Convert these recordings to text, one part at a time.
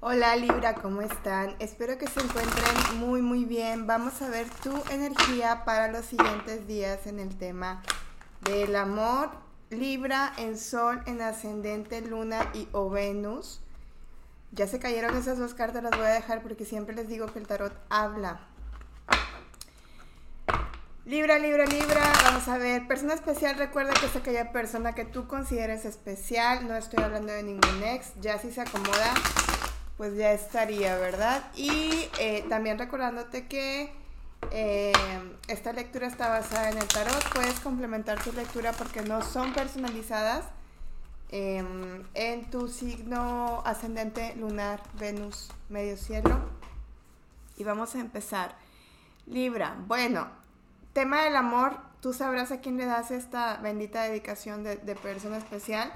Hola Libra, ¿cómo están? Espero que se encuentren muy muy bien. Vamos a ver tu energía para los siguientes días en el tema del amor. Libra en Sol, en Ascendente, Luna y o Venus. Ya se cayeron esas dos cartas, las voy a dejar porque siempre les digo que el tarot habla. Libra, Libra, Libra, vamos a ver, persona especial, recuerda que es aquella persona que tú consideres especial, no estoy hablando de ningún ex, ya si se acomoda, pues ya estaría, ¿verdad? Y eh, también recordándote que eh, esta lectura está basada en el tarot, puedes complementar tu lectura porque no son personalizadas em, en tu signo ascendente lunar, Venus, medio cielo. Y vamos a empezar. Libra, bueno, tema del amor, tú sabrás a quién le das esta bendita dedicación de, persona especial.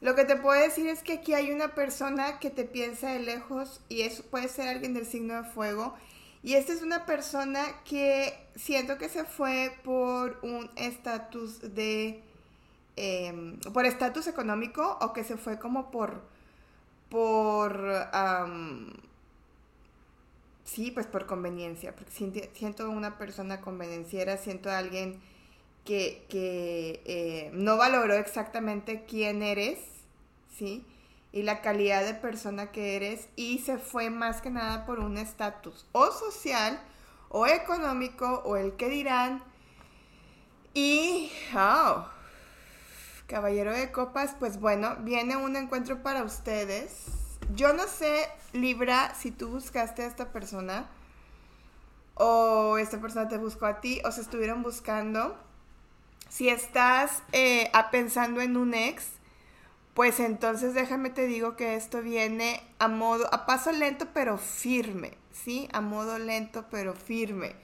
Lo que te puedo decir es que aquí hay una persona que te piensa de lejos y eso puede ser alguien del signo de fuego. Y esta es una persona que siento que se fue por un estatus de... Em, por estatus económico o que se fue como por... por... Sí, pues por conveniencia, porque siento una persona convenenciera, siento a alguien que, eh, no valoró exactamente quién eres, Y la calidad de persona que eres y se fue más que nada por un estatus o social o económico o el que dirán. Y, oh, caballero de copas, pues bueno, viene un encuentro para ustedes yo no sé, Libra, si tú buscaste a esta persona o esta persona te buscó a ti o se estuvieron buscando. Si estás eh, pensando en un ex, pues entonces déjame te digo que esto viene a modo, a paso lento pero firme, ¿sí? A modo lento pero firme.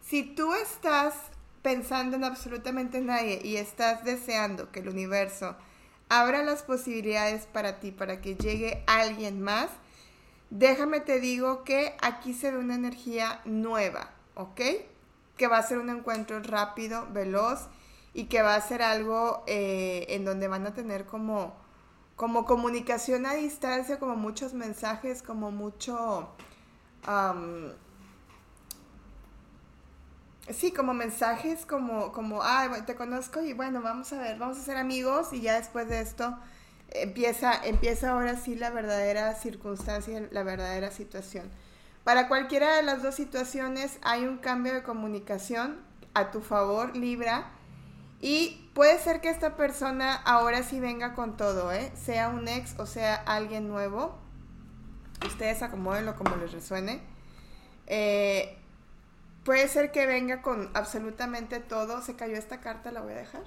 Si tú estás pensando en absolutamente nadie y estás deseando que el universo abra las posibilidades para ti, para que llegue alguien más, déjame te digo que aquí se ve una energía nueva, ¿ok? Que va a ser un encuentro rápido, veloz y que va a ser algo eh, en donde van a tener como, como comunicación a distancia, como muchos mensajes, como mucho sí, como mensajes, como, como, ah, te conozco y bueno, vamos a ver, vamos a ser amigos y ya después de esto empieza, empieza ahora sí la verdadera circunstancia, la verdadera situación. Para cualquiera de las dos situaciones hay un cambio de comunicación a tu favor, Libra, y puede ser que esta persona ahora sí venga con todo, ¿eh? sea un ex o sea alguien nuevo. Ustedes acomódenlo como les resuene. Eh, Puede ser que venga con absolutamente todo. Se cayó esta carta, la voy a dejar.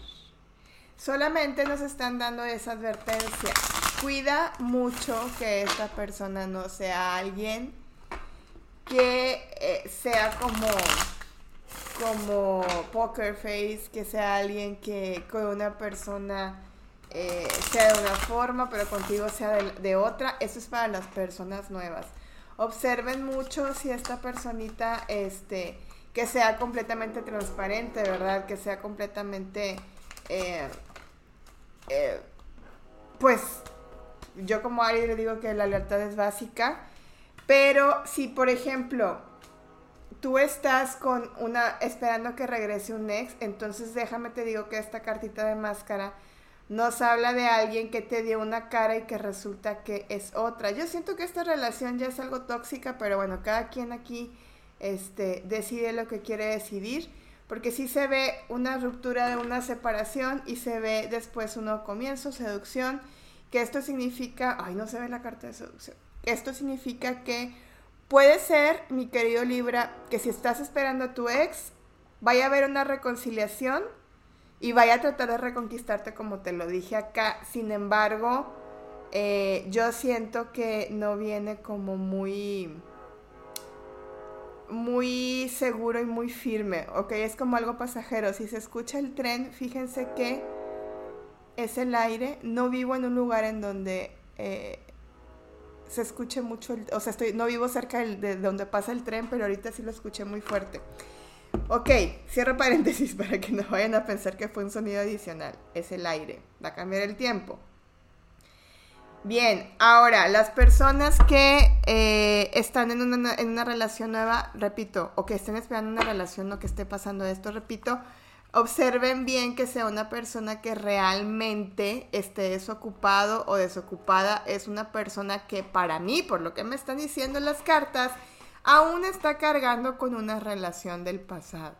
Solamente nos están dando esa advertencia. Cuida mucho que esta persona no sea alguien que eh, sea como como poker face, que sea alguien que con una persona eh, sea de una forma, pero contigo sea de, otra. Eso es para las personas nuevas. Observen mucho si esta personita, este, que sea completamente transparente, ¿verdad? Que sea completamente, eh, eh, pues, yo como Ari le digo que la lealtad es básica, pero si, por ejemplo, tú estás con una, esperando que regrese un ex, entonces déjame te digo que esta cartita de máscara nos habla de alguien que te dio una cara y que resulta que es otra. Yo siento que esta relación ya es algo tóxica, pero bueno, cada quien aquí este, decide lo que quiere decidir, porque si se ve una ruptura de una separación y se ve después un nuevo comienzo, seducción, que esto significa, ay, no se ve la carta de seducción, esto significa que puede ser, mi querido Libra, que si estás esperando a tu ex, vaya a haber una reconciliación y vaya a tratar de reconquistarte como te lo dije acá, sin embargo, eh, yo siento que no viene como muy muy seguro y muy firme, ¿ok? Es como algo pasajero. Si se escucha el tren, fíjense que es el aire. No vivo en un lugar en donde eh, se escuche mucho, o sea, estoy, no vivo cerca de donde pasa el tren, pero ahorita sí lo escuché muy fuerte. Ok, cierro paréntesis para que no vayan a pensar que fue un sonido adicional. Es el aire, va a cambiar el tiempo. Bien, ahora, las personas que eh, están en una, en una relación nueva, repito, o que estén esperando una relación o que esté pasando esto, repito, observen bien que sea una persona que realmente esté desocupado o desocupada. Es una persona que para mí, por lo que me están diciendo las cartas, aún está cargando con una relación del pasado.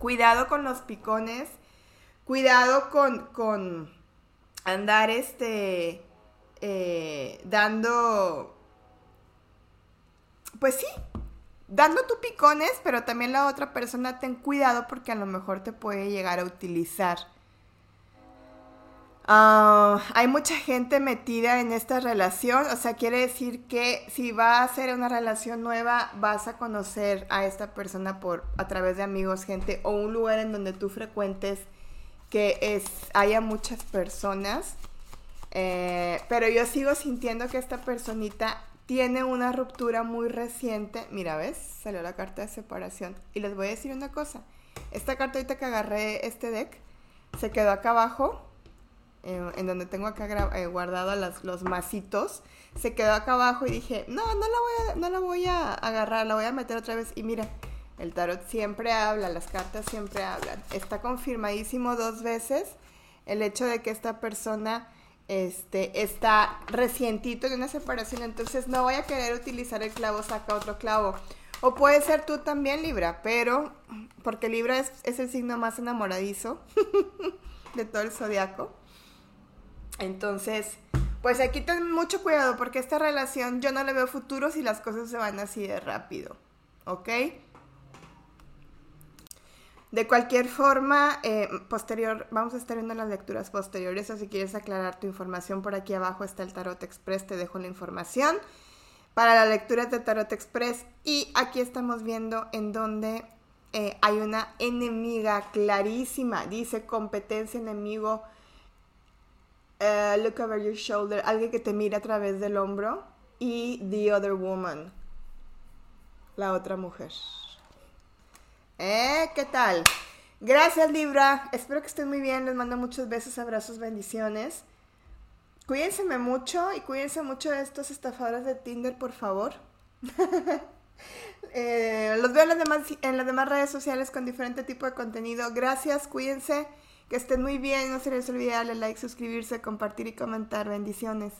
Cuidado con los picones, cuidado con, con andar este eh, dando, pues sí, dando tu picones, pero también la otra persona ten cuidado porque a lo mejor te puede llegar a utilizar. Ah, hay mucha gente metida en esta relación, o sea, quiere decir que si va a ser una relación nueva, vas a conocer a esta persona por a través de amigos, gente o un lugar en donde tú frecuentes que es haya muchas personas eh, pero yo sigo sintiendo que esta personita tiene una ruptura muy reciente. Mira, ¿ves? Salió la carta de separación. Y les voy a decir una cosa. Esta carta ahorita que agarré este deck, se quedó acá abajo, eh, en donde tengo acá eh, guardado los masitos. Se quedó acá abajo y dije, no, no la, voy a, no la voy a agarrar, la voy a meter otra vez. Y mira, el tarot siempre habla, las cartas siempre hablan. Está confirmadísimo dos veces el hecho de que esta persona este, está recientito de una separación, entonces no voy a querer utilizar el clavo, saca otro clavo. O puede ser tú también, Libra, pero porque Libra es, es el signo más enamoradizo de todo el zodiaco. Entonces, pues aquí ten mucho cuidado porque esta relación yo no le veo futuro si las cosas se van así de rápido. ¿Ok? De cualquier forma, eh, posterior, vamos a estar viendo las lecturas posteriores, o si quieres aclarar tu información, por aquí abajo está el Tarot Express, te dejo la información para la lectura de Tarot Express. Y aquí estamos viendo en donde eh, hay una enemiga clarísima, dice competencia, enemigo, uh, look over your shoulder, alguien que te mira a través del hombro, y the other woman, la otra mujer. ¿Eh? ¿Qué tal? Gracias Libra, espero que estén muy bien, les mando muchos besos, abrazos, bendiciones. Cuídense mucho y cuídense mucho de estos estafadores de Tinder, por favor. Eh, los veo en las, demás, en las demás redes sociales con diferente tipo de contenido. Gracias, cuídense, que estén muy bien. No se les olvide darle like, suscribirse, compartir y comentar. Bendiciones.